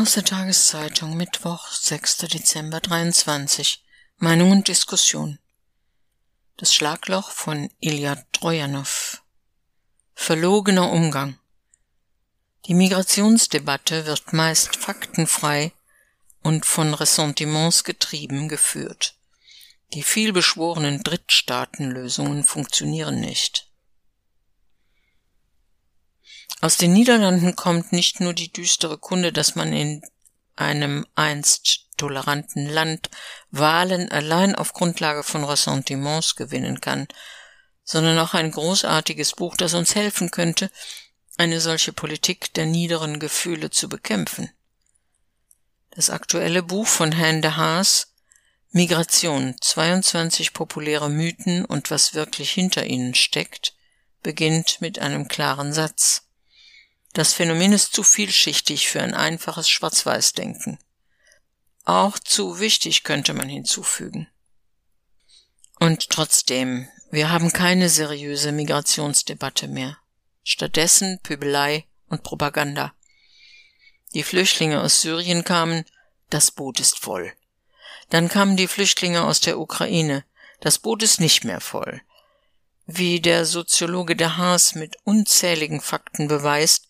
Aus der Tageszeitung Mittwoch, 6. Dezember 23. Meinung und Diskussion. Das Schlagloch von Ilya Trojanow. Verlogener Umgang. Die Migrationsdebatte wird meist faktenfrei und von Ressentiments getrieben geführt. Die vielbeschworenen Drittstaatenlösungen funktionieren nicht. Aus den Niederlanden kommt nicht nur die düstere Kunde, dass man in einem einst toleranten Land Wahlen allein auf Grundlage von Ressentiments gewinnen kann, sondern auch ein großartiges Buch, das uns helfen könnte, eine solche Politik der niederen Gefühle zu bekämpfen. Das aktuelle Buch von Herrn de Haas Migration 22 populäre Mythen und was wirklich hinter ihnen steckt, beginnt mit einem klaren Satz. Das Phänomen ist zu vielschichtig für ein einfaches Schwarz-Weiß-Denken. Auch zu wichtig könnte man hinzufügen. Und trotzdem, wir haben keine seriöse Migrationsdebatte mehr. Stattdessen Pöbelei und Propaganda. Die Flüchtlinge aus Syrien kamen, das Boot ist voll. Dann kamen die Flüchtlinge aus der Ukraine, das Boot ist nicht mehr voll. Wie der Soziologe de Haas mit unzähligen Fakten beweist,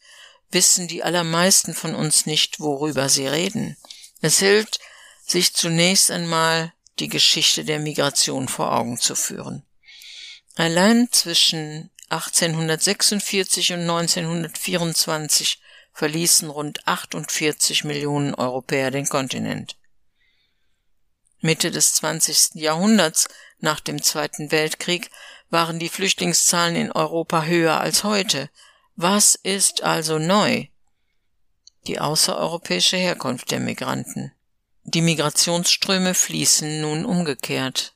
wissen die allermeisten von uns nicht, worüber sie reden. Es hilft, sich zunächst einmal die Geschichte der Migration vor Augen zu führen. Allein zwischen 1846 und 1924 verließen rund 48 Millionen Europäer den Kontinent. Mitte des 20. Jahrhunderts, nach dem Zweiten Weltkrieg, waren die Flüchtlingszahlen in Europa höher als heute, was ist also neu? Die außereuropäische Herkunft der Migranten. Die Migrationsströme fließen nun umgekehrt.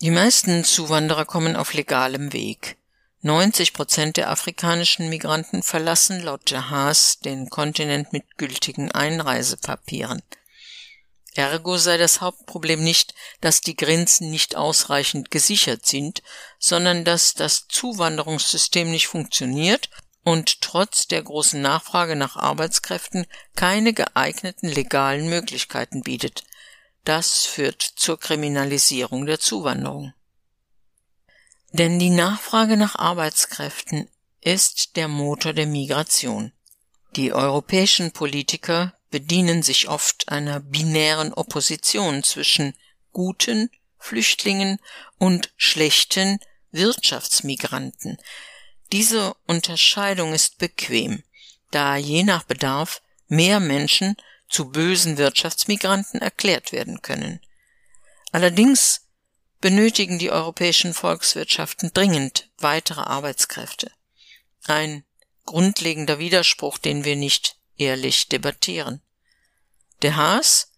Die meisten Zuwanderer kommen auf legalem Weg. 90 Prozent der afrikanischen Migranten verlassen laut Jahas den Kontinent mit gültigen Einreisepapieren. Ergo sei das Hauptproblem nicht, dass die Grenzen nicht ausreichend gesichert sind, sondern dass das Zuwanderungssystem nicht funktioniert und trotz der großen Nachfrage nach Arbeitskräften keine geeigneten legalen Möglichkeiten bietet. Das führt zur Kriminalisierung der Zuwanderung. Denn die Nachfrage nach Arbeitskräften ist der Motor der Migration. Die europäischen Politiker bedienen sich oft einer binären Opposition zwischen guten Flüchtlingen und schlechten Wirtschaftsmigranten. Diese Unterscheidung ist bequem, da je nach Bedarf mehr Menschen zu bösen Wirtschaftsmigranten erklärt werden können. Allerdings benötigen die europäischen Volkswirtschaften dringend weitere Arbeitskräfte. Ein grundlegender Widerspruch, den wir nicht ehrlich debattieren. Der Haas?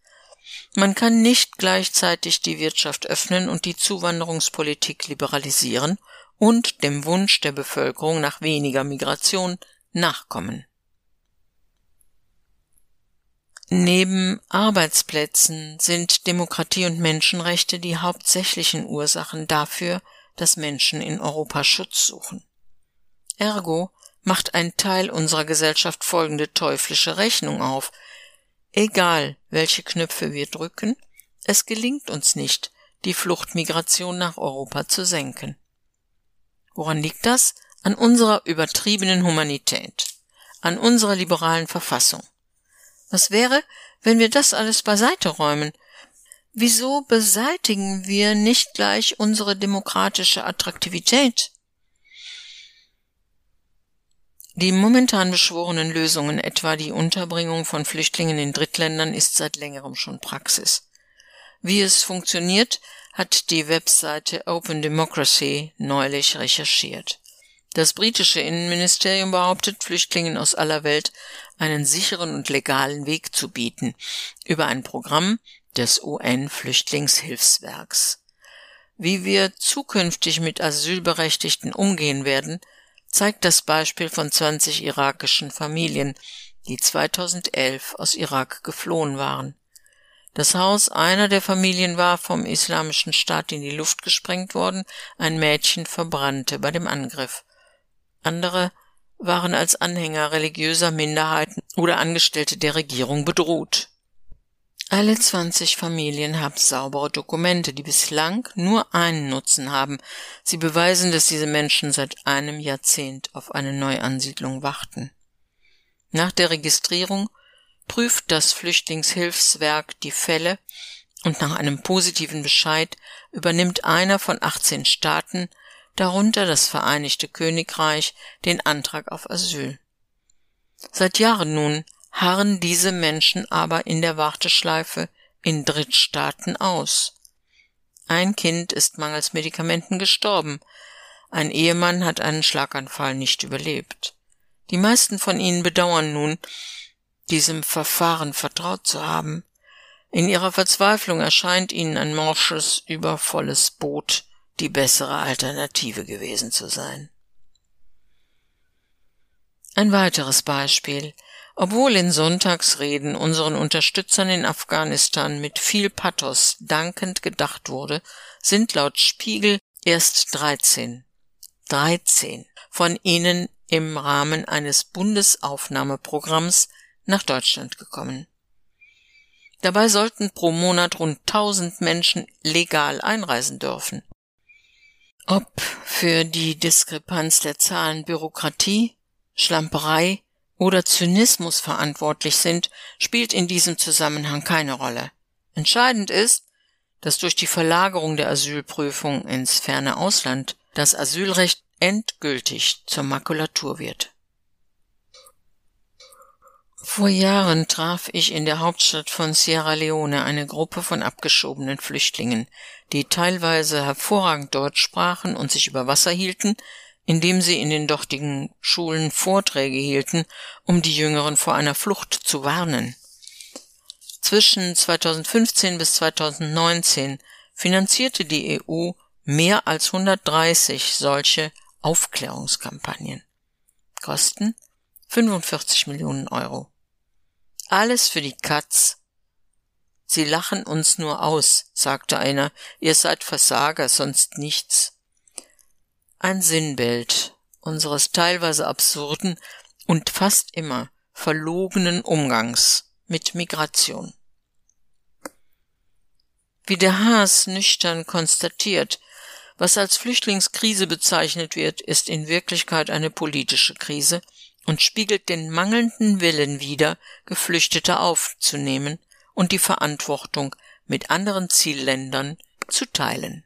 Man kann nicht gleichzeitig die Wirtschaft öffnen und die Zuwanderungspolitik liberalisieren und dem Wunsch der Bevölkerung nach weniger Migration nachkommen. Neben Arbeitsplätzen sind Demokratie und Menschenrechte die hauptsächlichen Ursachen dafür, dass Menschen in Europa Schutz suchen. Ergo macht ein Teil unserer Gesellschaft folgende teuflische Rechnung auf. Egal, welche Knöpfe wir drücken, es gelingt uns nicht, die Fluchtmigration nach Europa zu senken. Woran liegt das? An unserer übertriebenen Humanität, an unserer liberalen Verfassung. Was wäre, wenn wir das alles beiseite räumen? Wieso beseitigen wir nicht gleich unsere demokratische Attraktivität? Die momentan beschworenen Lösungen, etwa die Unterbringung von Flüchtlingen in Drittländern, ist seit längerem schon Praxis. Wie es funktioniert, hat die Webseite Open Democracy neulich recherchiert. Das britische Innenministerium behauptet, Flüchtlingen aus aller Welt einen sicheren und legalen Weg zu bieten über ein Programm des UN-Flüchtlingshilfswerks. Wie wir zukünftig mit Asylberechtigten umgehen werden, zeigt das Beispiel von 20 irakischen Familien, die 2011 aus Irak geflohen waren. Das Haus einer der Familien war vom Islamischen Staat in die Luft gesprengt worden, ein Mädchen verbrannte bei dem Angriff. Andere waren als Anhänger religiöser Minderheiten oder Angestellte der Regierung bedroht. Alle 20 Familien haben saubere Dokumente, die bislang nur einen Nutzen haben. Sie beweisen, dass diese Menschen seit einem Jahrzehnt auf eine Neuansiedlung warten. Nach der Registrierung prüft das Flüchtlingshilfswerk die Fälle und nach einem positiven Bescheid übernimmt einer von 18 Staaten, darunter das Vereinigte Königreich, den Antrag auf Asyl. Seit Jahren nun harren diese Menschen aber in der Warteschleife in Drittstaaten aus. Ein Kind ist mangels Medikamenten gestorben, ein Ehemann hat einen Schlaganfall nicht überlebt. Die meisten von ihnen bedauern nun, diesem Verfahren vertraut zu haben. In ihrer Verzweiflung erscheint ihnen ein morsches, übervolles Boot die bessere Alternative gewesen zu sein. Ein weiteres Beispiel. Obwohl in Sonntagsreden unseren Unterstützern in Afghanistan mit viel Pathos dankend gedacht wurde, sind laut Spiegel erst 13, 13 von ihnen im Rahmen eines Bundesaufnahmeprogramms nach Deutschland gekommen. Dabei sollten pro Monat rund 1000 Menschen legal einreisen dürfen. Ob für die Diskrepanz der Zahlen Bürokratie, Schlamperei oder Zynismus verantwortlich sind, spielt in diesem Zusammenhang keine Rolle. Entscheidend ist, dass durch die Verlagerung der Asylprüfung ins ferne Ausland das Asylrecht endgültig zur Makulatur wird. Vor Jahren traf ich in der Hauptstadt von Sierra Leone eine Gruppe von abgeschobenen Flüchtlingen, die teilweise hervorragend Deutsch sprachen und sich über Wasser hielten, indem sie in den dortigen Schulen Vorträge hielten, um die Jüngeren vor einer Flucht zu warnen. Zwischen 2015 bis 2019 finanzierte die EU mehr als 130 solche Aufklärungskampagnen. Kosten 45 Millionen Euro. Alles für die Katz. Sie lachen uns nur aus, sagte einer, ihr seid Versager, sonst nichts. Ein Sinnbild unseres teilweise absurden und fast immer verlogenen Umgangs mit Migration. Wie der Haas nüchtern konstatiert, was als Flüchtlingskrise bezeichnet wird, ist in Wirklichkeit eine politische Krise, und spiegelt den mangelnden Willen wider, Geflüchtete aufzunehmen und die Verantwortung mit anderen Zielländern zu teilen